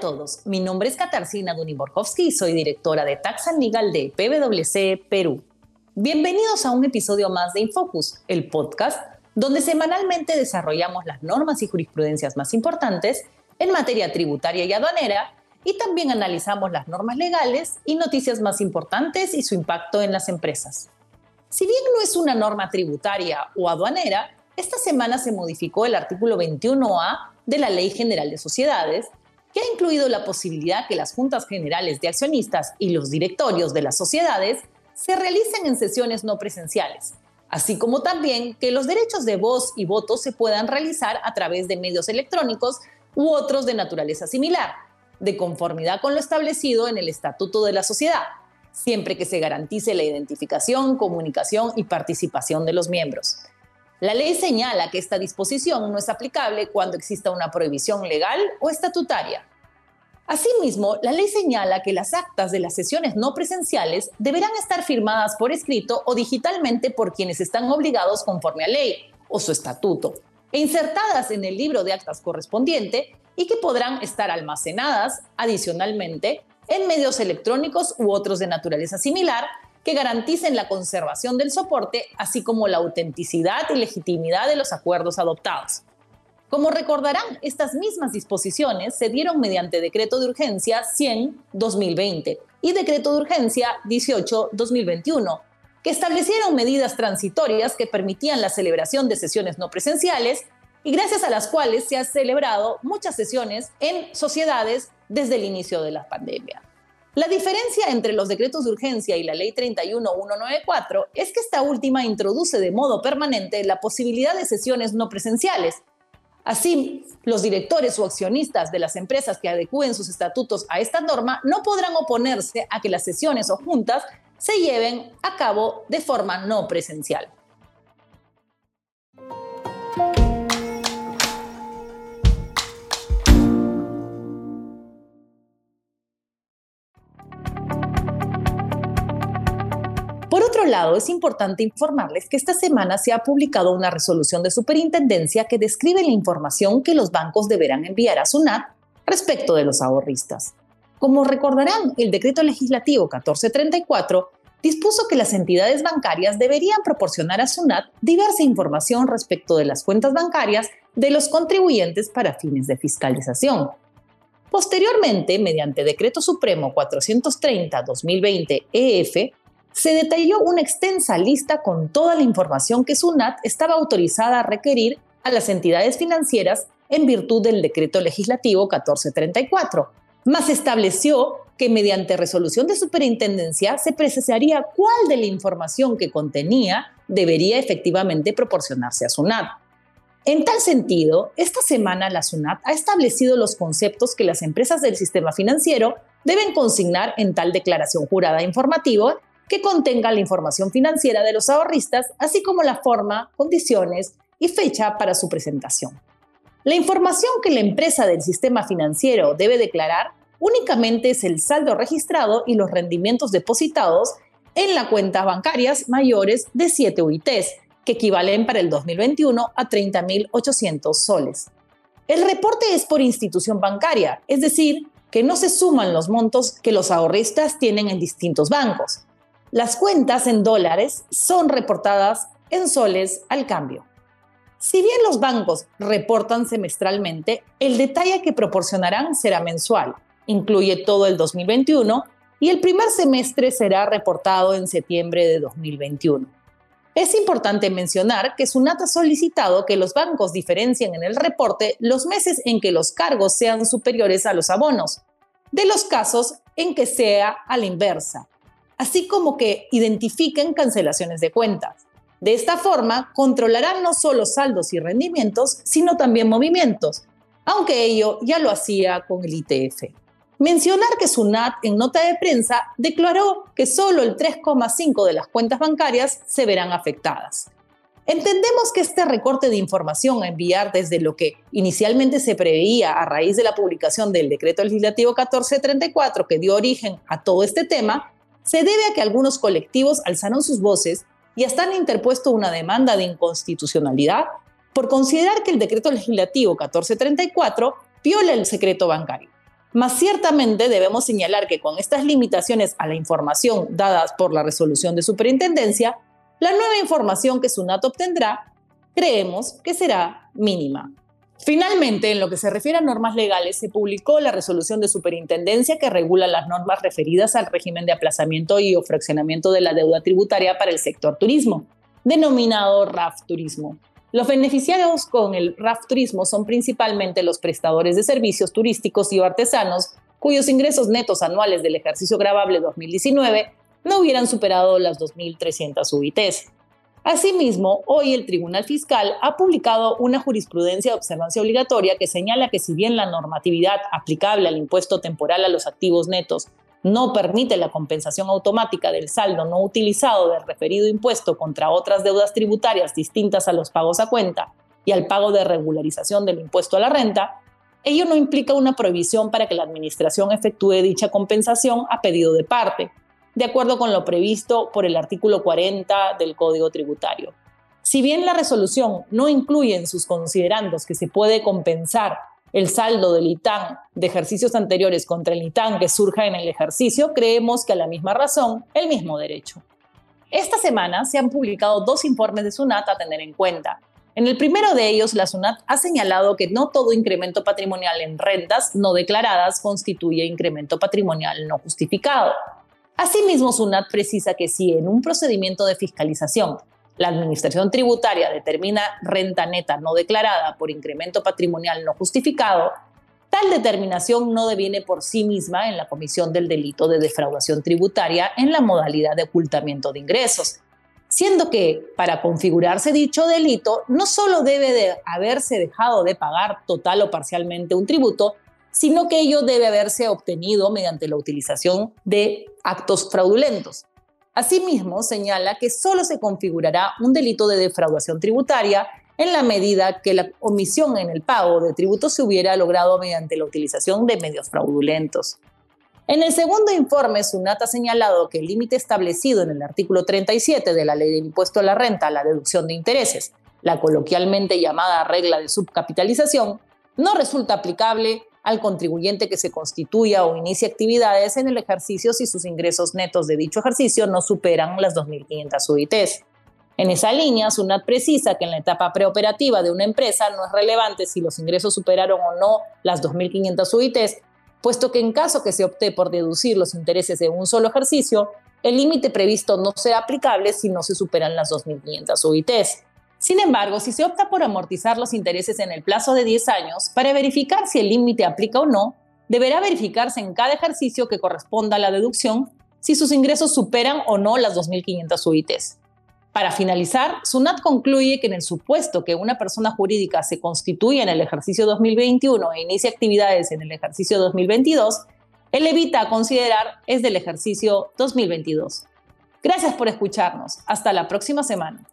todos, mi nombre es Katarzyna Duniborkowski y soy directora de Tax Legal de PwC Perú. Bienvenidos a un episodio más de Infocus, el podcast donde semanalmente desarrollamos las normas y jurisprudencias más importantes en materia tributaria y aduanera y también analizamos las normas legales y noticias más importantes y su impacto en las empresas. Si bien no es una norma tributaria o aduanera, esta semana se modificó el artículo 21A de la Ley General de Sociedades, ha incluido la posibilidad que las juntas generales de accionistas y los directorios de las sociedades se realicen en sesiones no presenciales, así como también que los derechos de voz y voto se puedan realizar a través de medios electrónicos u otros de naturaleza similar, de conformidad con lo establecido en el Estatuto de la Sociedad, siempre que se garantice la identificación, comunicación y participación de los miembros. La ley señala que esta disposición no es aplicable cuando exista una prohibición legal o estatutaria. Asimismo, la ley señala que las actas de las sesiones no presenciales deberán estar firmadas por escrito o digitalmente por quienes están obligados conforme a ley o su estatuto, e insertadas en el libro de actas correspondiente y que podrán estar almacenadas adicionalmente en medios electrónicos u otros de naturaleza similar que garanticen la conservación del soporte, así como la autenticidad y legitimidad de los acuerdos adoptados. Como recordarán, estas mismas disposiciones se dieron mediante Decreto de Urgencia 100-2020 y Decreto de Urgencia 18-2021, que establecieron medidas transitorias que permitían la celebración de sesiones no presenciales y gracias a las cuales se han celebrado muchas sesiones en sociedades desde el inicio de la pandemia. La diferencia entre los decretos de urgencia y la Ley 31194 es que esta última introduce de modo permanente la posibilidad de sesiones no presenciales. Así, los directores o accionistas de las empresas que adecúen sus estatutos a esta norma no podrán oponerse a que las sesiones o juntas se lleven a cabo de forma no presencial. Por otro lado, es importante informarles que esta semana se ha publicado una resolución de superintendencia que describe la información que los bancos deberán enviar a SUNAT respecto de los ahorristas. Como recordarán, el decreto legislativo 1434 dispuso que las entidades bancarias deberían proporcionar a SUNAT diversa información respecto de las cuentas bancarias de los contribuyentes para fines de fiscalización. Posteriormente, mediante Decreto Supremo 430-2020 EF, se detalló una extensa lista con toda la información que SUNAT estaba autorizada a requerir a las entidades financieras en virtud del decreto legislativo 1434, más estableció que mediante resolución de superintendencia se precisaría cuál de la información que contenía debería efectivamente proporcionarse a SUNAT. En tal sentido, esta semana la SUNAT ha establecido los conceptos que las empresas del sistema financiero deben consignar en tal declaración jurada informativa que contenga la información financiera de los ahorristas, así como la forma, condiciones y fecha para su presentación. La información que la empresa del sistema financiero debe declarar únicamente es el saldo registrado y los rendimientos depositados en las cuentas bancarias mayores de 7 UITs, que equivalen para el 2021 a 30.800 soles. El reporte es por institución bancaria, es decir, que no se suman los montos que los ahorristas tienen en distintos bancos. Las cuentas en dólares son reportadas en soles al cambio. Si bien los bancos reportan semestralmente, el detalle que proporcionarán será mensual, incluye todo el 2021 y el primer semestre será reportado en septiembre de 2021. Es importante mencionar que SUNAT ha solicitado que los bancos diferencien en el reporte los meses en que los cargos sean superiores a los abonos, de los casos en que sea a la inversa, así como que identifiquen cancelaciones de cuentas. De esta forma, controlarán no solo saldos y rendimientos, sino también movimientos, aunque ello ya lo hacía con el ITF. Mencionar que SUNAT en nota de prensa declaró que solo el 3,5 de las cuentas bancarias se verán afectadas. Entendemos que este recorte de información a enviar desde lo que inicialmente se preveía a raíz de la publicación del decreto legislativo 1434 que dio origen a todo este tema se debe a que algunos colectivos alzaron sus voces y hasta han interpuesto una demanda de inconstitucionalidad por considerar que el decreto legislativo 1434 viola el secreto bancario. Mas ciertamente debemos señalar que con estas limitaciones a la información dadas por la resolución de superintendencia, la nueva información que SUNAT obtendrá creemos que será mínima. Finalmente, en lo que se refiere a normas legales, se publicó la resolución de superintendencia que regula las normas referidas al régimen de aplazamiento y o fraccionamiento de la deuda tributaria para el sector turismo, denominado RAF Turismo. Los beneficiarios con el RAF Turismo son principalmente los prestadores de servicios turísticos y artesanos cuyos ingresos netos anuales del ejercicio grabable 2019 no hubieran superado las 2.300 UITs. Asimismo, hoy el Tribunal Fiscal ha publicado una jurisprudencia de observancia obligatoria que señala que si bien la normatividad aplicable al impuesto temporal a los activos netos no permite la compensación automática del saldo no utilizado del referido impuesto contra otras deudas tributarias distintas a los pagos a cuenta y al pago de regularización del impuesto a la renta, ello no implica una prohibición para que la Administración efectúe dicha compensación a pedido de parte, de acuerdo con lo previsto por el artículo 40 del Código Tributario. Si bien la resolución no incluye en sus considerandos que se puede compensar el saldo del ITAN de ejercicios anteriores contra el ITAN que surja en el ejercicio, creemos que a la misma razón, el mismo derecho. Esta semana se han publicado dos informes de SUNAT a tener en cuenta. En el primero de ellos, la SUNAT ha señalado que no todo incremento patrimonial en rentas no declaradas constituye incremento patrimonial no justificado. Asimismo, SUNAT precisa que si en un procedimiento de fiscalización la Administración Tributaria determina renta neta no declarada por incremento patrimonial no justificado, tal determinación no deviene por sí misma en la comisión del delito de defraudación tributaria en la modalidad de ocultamiento de ingresos, siendo que para configurarse dicho delito no solo debe de haberse dejado de pagar total o parcialmente un tributo, sino que ello debe haberse obtenido mediante la utilización de actos fraudulentos. Asimismo, señala que solo se configurará un delito de defraudación tributaria en la medida que la omisión en el pago de tributos se hubiera logrado mediante la utilización de medios fraudulentos. En el segundo informe, SUNAT ha señalado que el límite establecido en el artículo 37 de la Ley del Impuesto a la Renta a la deducción de intereses, la coloquialmente llamada regla de subcapitalización, no resulta aplicable al contribuyente que se constituya o inicie actividades en el ejercicio si sus ingresos netos de dicho ejercicio no superan las 2.500 UITs. En esa línea, SUNAT precisa que en la etapa preoperativa de una empresa no es relevante si los ingresos superaron o no las 2.500 UITs, puesto que en caso que se opte por deducir los intereses de un solo ejercicio, el límite previsto no será aplicable si no se superan las 2.500 UITs. Sin embargo, si se opta por amortizar los intereses en el plazo de 10 años, para verificar si el límite aplica o no, deberá verificarse en cada ejercicio que corresponda a la deducción si sus ingresos superan o no las 2.500 UITs. Para finalizar, SUNAT concluye que en el supuesto que una persona jurídica se constituya en el ejercicio 2021 e inicie actividades en el ejercicio 2022, el evita a considerar es del ejercicio 2022. Gracias por escucharnos. Hasta la próxima semana.